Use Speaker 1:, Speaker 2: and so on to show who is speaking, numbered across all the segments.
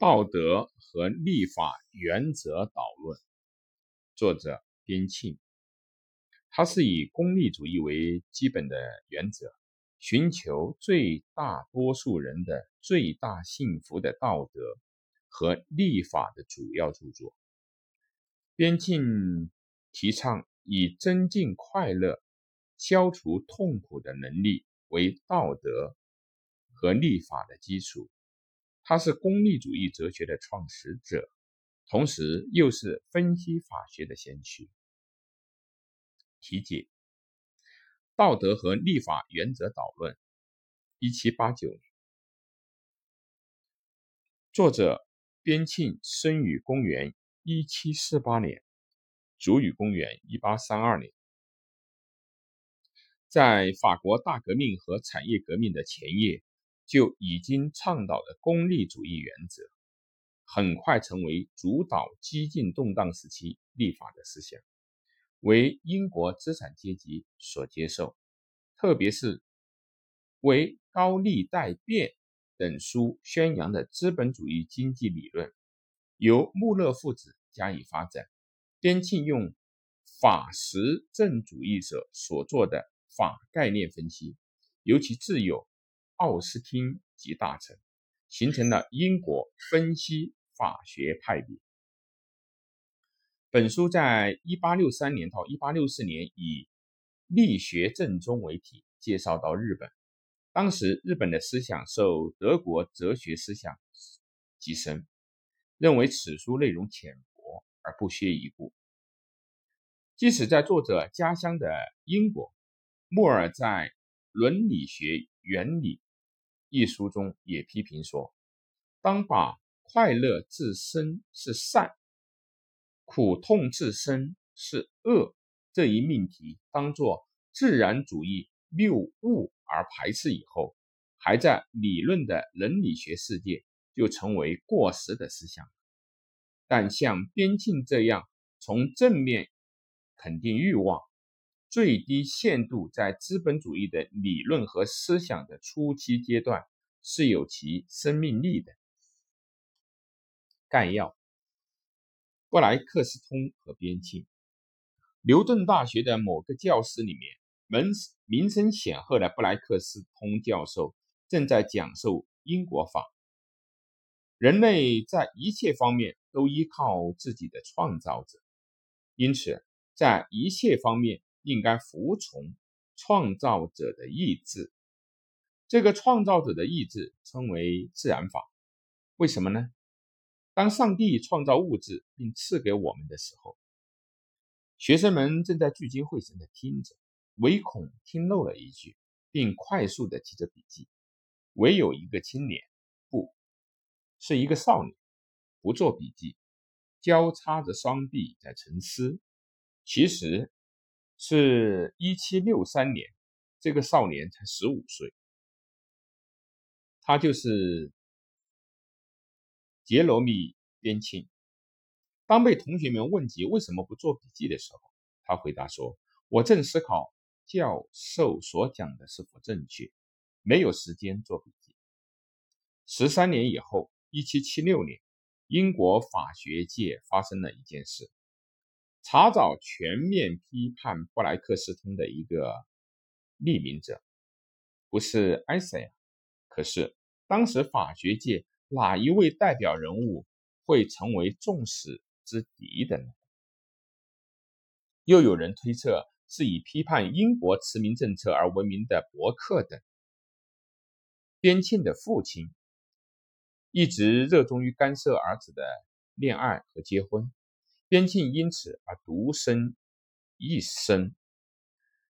Speaker 1: 道德和立法原则导论，作者边沁。他是以功利主义为基本的原则，寻求最大多数人的最大幸福的道德和立法的主要著作。边沁提倡以增进快乐、消除痛苦的能力为道德和立法的基础。他是功利主义哲学的创始者，同时又是分析法学的先驱。题解：道德和立法原则导论，一七八九年。作者边沁生于公元一七四八年，卒于公元一八三二年。在法国大革命和产业革命的前夜，就已经倡导的功利主义原则，很快成为主导激进动荡时期立法的思想。为英国资产阶级所接受，特别是为高利贷变等书宣扬的资本主义经济理论，由穆勒父子加以发展。边沁用法实证主义者所做的法概念分析，尤其自有奥斯汀及大臣，形成了英国分析法学派别。本书在一八六三年到一八六四年以“力学正宗”为题介绍到日本。当时日本的思想受德国哲学思想极深，认为此书内容浅薄而不屑一顾。即使在作者家乡的英国，莫尔在《伦理学原理》一书中也批评说：“当把快乐自身是善。”苦痛自身是恶这一命题当做自然主义谬误而排斥以后，还在理论的伦理学世界就成为过时的思想。但像边沁这样从正面肯定欲望、最低限度在资本主义的理论和思想的初期阶段是有其生命力的。概要。布莱克斯通和边沁，牛顿大学的某个教室里面，名名声显赫的布莱克斯通教授正在讲授因果法。人类在一切方面都依靠自己的创造者，因此在一切方面应该服从创造者的意志。这个创造者的意志称为自然法。为什么呢？当上帝创造物质并赐给我们的时候，学生们正在聚精会神地听着，唯恐听漏了一句，并快速地记着笔记。唯有一个青年，不是一个少年，不做笔记，交叉着双臂在沉思。其实是一七六三年，这个少年才十五岁，他就是。杰罗米·边沁，当被同学们问及为什么不做笔记的时候，他回答说：“我正思考教授所讲的是否正确，没有时间做笔记。”十三年以后，一七七六年，英国法学界发生了一件事：查找全面批判布莱克斯通的一个匿名者，不是埃塞尔。可是当时法学界。哪一位代表人物会成为众矢之的的呢？又有人推测是以批判英国殖民政策而闻名的伯克等。边沁的父亲一直热衷于干涉儿子的恋爱和结婚，边沁因此而独身一生。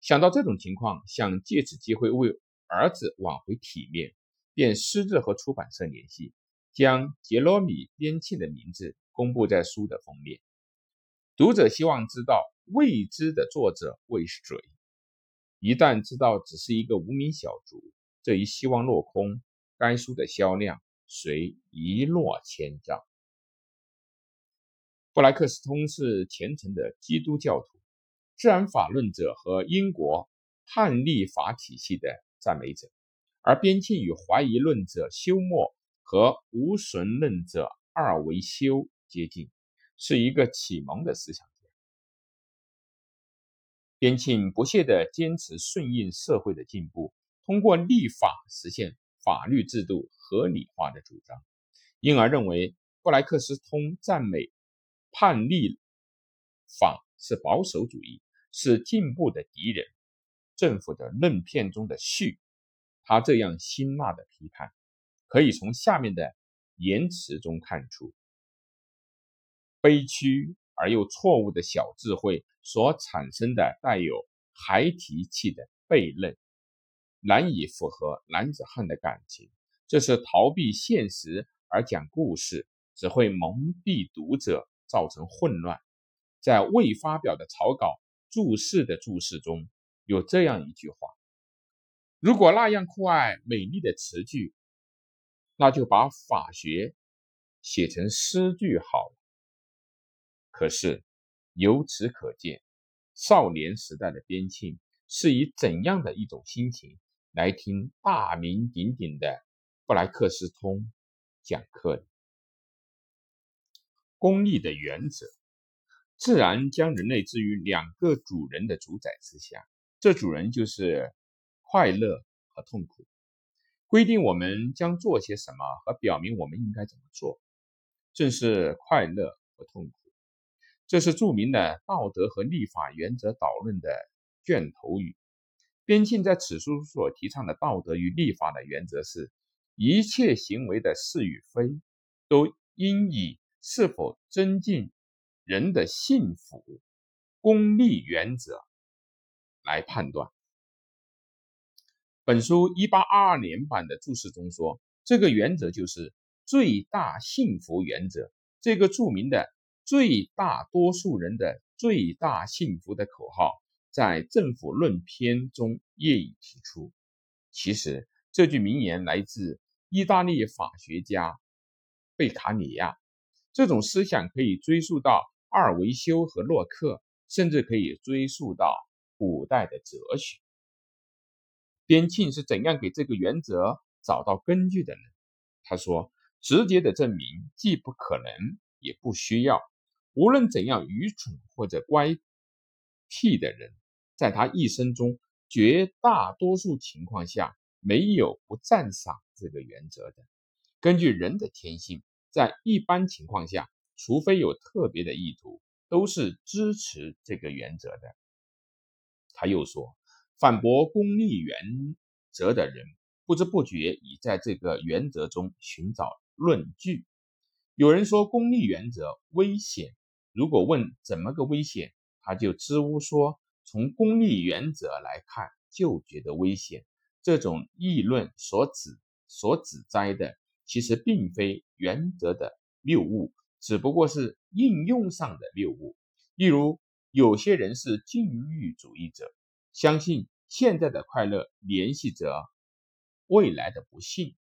Speaker 1: 想到这种情况，想借此机会为儿子挽回体面。便私自和出版社联系，将杰罗米·边沁的名字公布在书的封面。读者希望知道未知的作者为谁。一旦知道只是一个无名小卒，这一希望落空，该书的销量随一落千丈。布莱克斯通是虔诚的基督教徒、自然法论者和英国判例法体系的赞美者。而边沁与怀疑论者休谟和无神论者二维修接近，是一个启蒙的思想家。边沁不懈地坚持顺应社会的进步，通过立法实现法律制度合理化的主张，因而认为布莱克斯通赞美叛逆法是保守主义，是进步的敌人，政府的论片中的序。他这样辛辣的批判，可以从下面的言辞中看出：悲屈而又错误的小智慧所产生的带有孩提气的悖论，难以符合男子汉的感情。这是逃避现实而讲故事，只会蒙蔽读者，造成混乱。在未发表的草稿注释的注释中有这样一句话。如果那样酷爱美丽的词句，那就把法学写成诗句好了。可是由此可见，少年时代的边沁是以怎样的一种心情来听大名鼎鼎的布莱克斯通讲课的？功利的原则，自然将人类置于两个主人的主宰之下，这主人就是。快乐和痛苦，规定我们将做些什么和表明我们应该怎么做，正是快乐和痛苦。这是著名的道德和立法原则导论的卷头语。边沁在此书所提倡的道德与立法的原则是：一切行为的是与非，都应以是否增进人的幸福功利原则来判断。本书一八二二年版的注释中说，这个原则就是最大幸福原则。这个著名的“最大多数人的最大幸福”的口号，在《政府论篇》中业已提出。其实，这句名言来自意大利法学家贝卡里亚。这种思想可以追溯到阿尔维修和洛克，甚至可以追溯到古代的哲学。边沁是怎样给这个原则找到根据的呢？他说：“直接的证明既不可能，也不需要。无论怎样愚蠢或者乖僻的人，在他一生中，绝大多数情况下没有不赞赏这个原则的。根据人的天性，在一般情况下，除非有特别的意图，都是支持这个原则的。”他又说。反驳功利原则的人，不知不觉已在这个原则中寻找论据。有人说功利原则危险，如果问怎么个危险，他就支吾说从功利原则来看就觉得危险。这种议论所指所指摘的，其实并非原则的谬误，只不过是应用上的谬误。例如，有些人是禁欲主义者。相信现在的快乐联系着未来的不幸，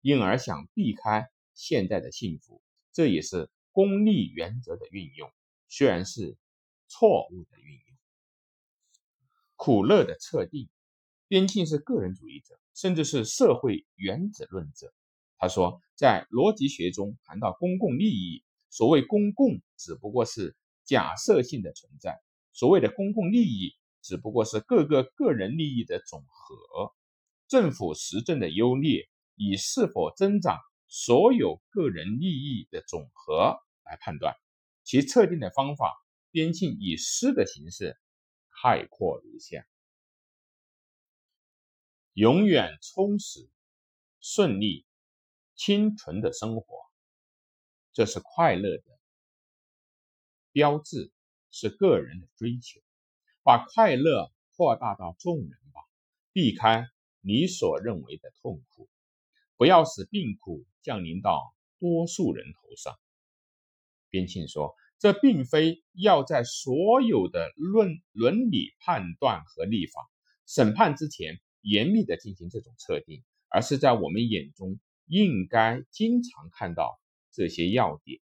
Speaker 1: 因而想避开现在的幸福，这也是功利原则的运用，虽然是错误的运用。苦乐的测定，边沁是个人主义者，甚至是社会原子论者。他说，在逻辑学中谈到公共利益，所谓公共只不过是假设性的存在，所谓的公共利益。只不过是各个个人利益的总和，政府施政的优劣以是否增长所有个人利益的总和来判断，其测定的方法，边境以诗的形式概括如下：永远充实、顺利、清纯的生活，这是快乐的标志，是个人的追求。把快乐扩大到众人吧，避开你所认为的痛苦，不要使病苦降临到多数人头上。边沁说：“这并非要在所有的论伦理判断和立法审判之前严密的进行这种测定，而是在我们眼中应该经常看到这些要点。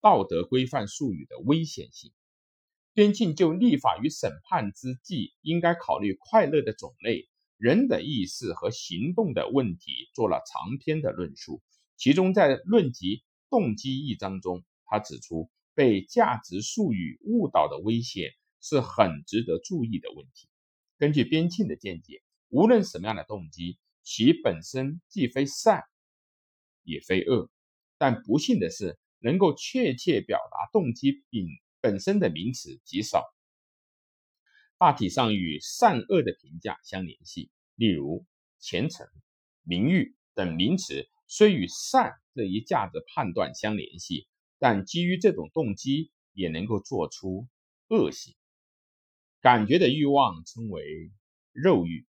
Speaker 1: 道德规范术语的危险性。”边沁就立法与审判之际，应该考虑快乐的种类，人的意识和行动的问题做了长篇的论述。其中，在论及动机一章中，他指出被价值术语误导的危险是很值得注意的问题。根据边沁的见解，无论什么样的动机，其本身既非善，也非恶。但不幸的是，能够确切表达动机并本身的名词极少，大体上与善恶的评价相联系。例如，虔诚、名誉等名词。虽与善这一价值判断相联系，但基于这种动机也能够做出恶行。感觉的欲望称为肉欲，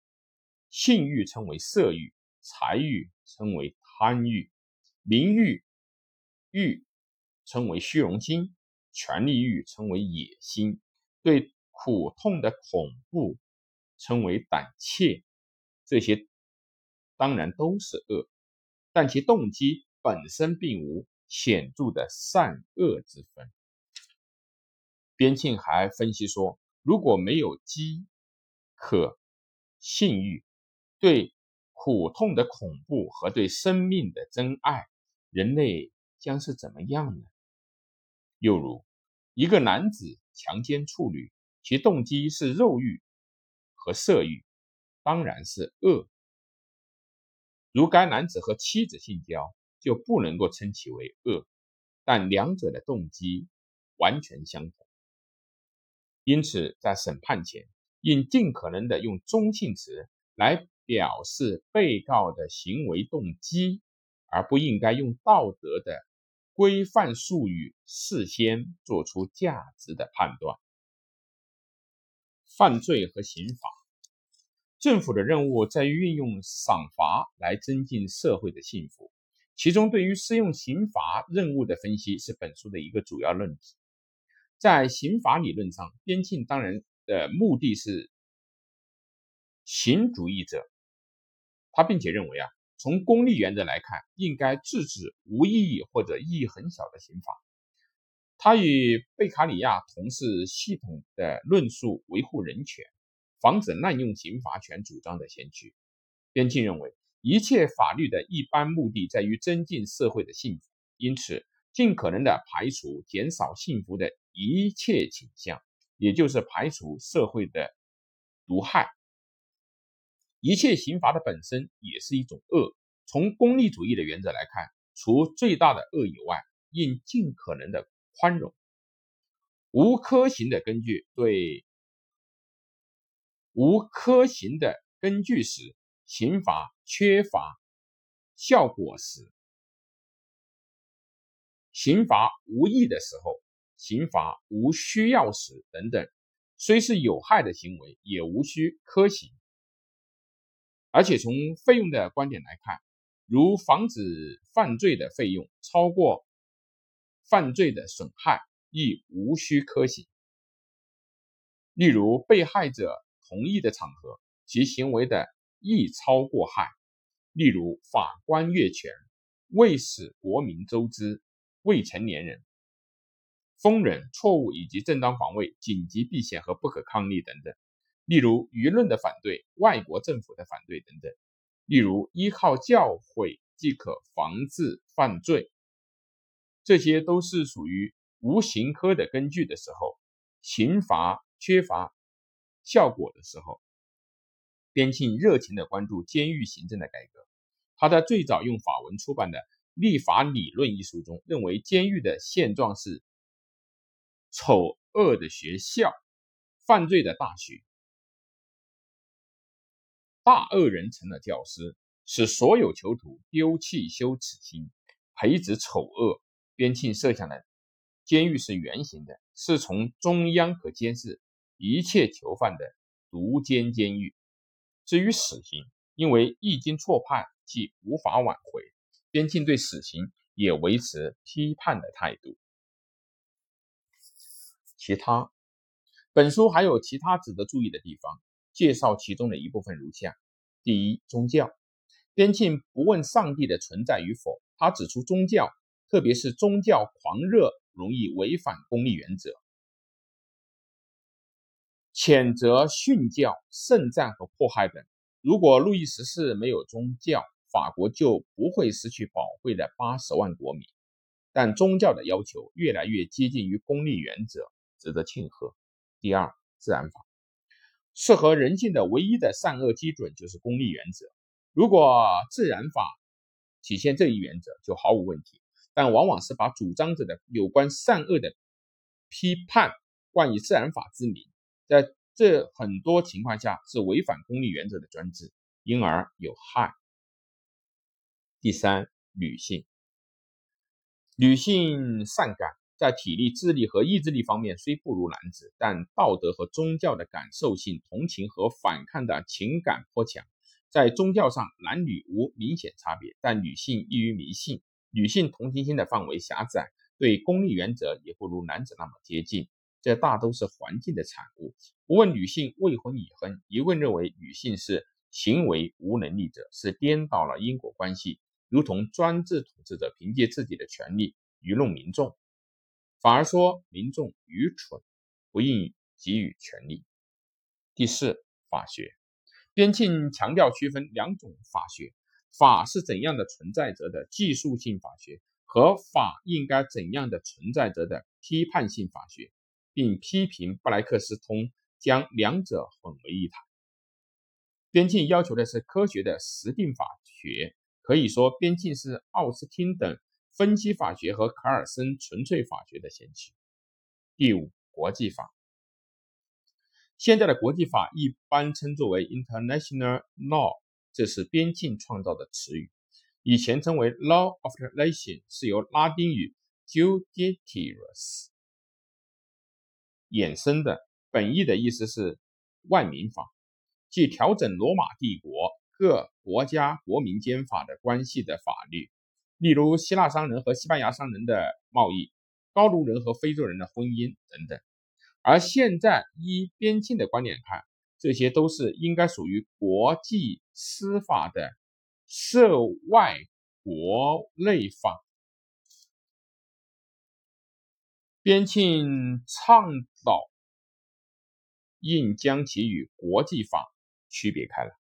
Speaker 1: 性欲称为色欲，财欲称为贪欲，名誉欲称为虚荣心，权力欲称为野心，对苦痛的恐怖称为胆怯。这些当然都是恶。但其动机本身并无显著的善恶之分。边沁还分析说，如果没有饥渴、性欲、对苦痛的恐怖和对生命的真爱，人类将是怎么样呢？又如，一个男子强奸处女，其动机是肉欲和色欲，当然是恶。如该男子和妻子性交，就不能够称其为恶，但两者的动机完全相同。因此，在审判前，应尽可能的用中性词来表示被告的行为动机，而不应该用道德的规范术语事先做出价值的判断。犯罪和刑法。政府的任务在于运用赏罚来增进社会的幸福，其中对于适用刑罚任务的分析是本书的一个主要论题。在刑法理论上，边沁当然的目的是刑主义者，他并且认为啊，从功利原则来看，应该制止无意义或者意义很小的刑罚。他与贝卡里亚同是系统的论述维护人权。防止滥用刑罚权主张的先驱，边沁认为，一切法律的一般目的在于增进社会的幸福，因此尽可能的排除减少幸福的一切倾向，也就是排除社会的毒害。一切刑罚的本身也是一种恶。从功利主义的原则来看，除最大的恶以外，应尽可能的宽容。无科刑的根据对。无科刑的根据时，刑罚缺乏效果时，刑罚无益的时候，刑罚无需要时等等，虽是有害的行为，也无需科刑。而且从费用的观点来看，如防止犯罪的费用超过犯罪的损害，亦无需科刑。例如被害者。同意的场合，其行为的益超过害。例如，法官越权，未使国民周知；未成年人疯人错误以及正当防卫、紧急避险和不可抗力等等。例如，舆论的反对、外国政府的反对等等。例如，依靠教诲即可防治犯罪，这些都是属于无刑科的根据的时候，刑罚缺乏。效果的时候，边沁热情地关注监狱行政的改革。他在最早用法文出版的《立法理论》一书中，认为监狱的现状是丑恶的学校，犯罪的大学，大恶人成了教师，使所有囚徒丢弃羞耻心，培植丑恶。边沁设想的监狱是圆形的，是从中央可监视。一切囚犯的独监监狱。至于死刑，因为一经错判，即无法挽回。边沁对死刑也维持批判的态度。其他，本书还有其他值得注意的地方，介绍其中的一部分如下：第一，宗教。边沁不问上帝的存在与否，他指出宗教，特别是宗教狂热，容易违反功利原则。谴责殉教、圣战和迫害等，如果路易十四没有宗教，法国就不会失去宝贵的八十万国民。但宗教的要求越来越接近于功利原则，值得庆贺。第二，自然法适合人性的唯一的善恶基准就是功利原则。如果自然法体现这一原则，就毫无问题。但往往是把主张者的有关善恶的批判冠以自然法之名，在这很多情况下是违反功利原则的专制，因而有害。第三，女性，女性善感，在体力、智力和意志力方面虽不如男子，但道德和宗教的感受性、同情和反抗的情感颇强。在宗教上，男女无明显差别，但女性易于迷信，女性同情心的范围狭窄，对功利原则也不如男子那么接近。这大都是环境的产物。不问女性未婚已婚，一味认为女性是行为无能力者，是颠倒了因果关系。如同专制统治者凭借自己的权力愚弄民众，反而说民众愚蠢，不应给予权力。第四，法学，边沁强调区分两种法学：法是怎样的存在着的技术性法学，和法应该怎样的存在着的批判性法学，并批评布莱克斯通将两者混为一谈。边沁要求的是科学的实定法学。可以说，边沁是奥斯汀等分析法学和卡尔森纯粹法学的先驱。第五，国际法。现在的国际法一般称作为 international law，这是边境创造的词语。以前称为 law of the nation，是由拉丁语 judicious 衍生的，本意的意思是万民法，即调整罗马帝国。各国家国民间法的关系的法律，例如希腊商人和西班牙商人的贸易，高卢人和非洲人的婚姻等等。而现在依边沁的观点看，这些都是应该属于国际司法的涉外国内法。边沁倡导应将其与国际法区别开来。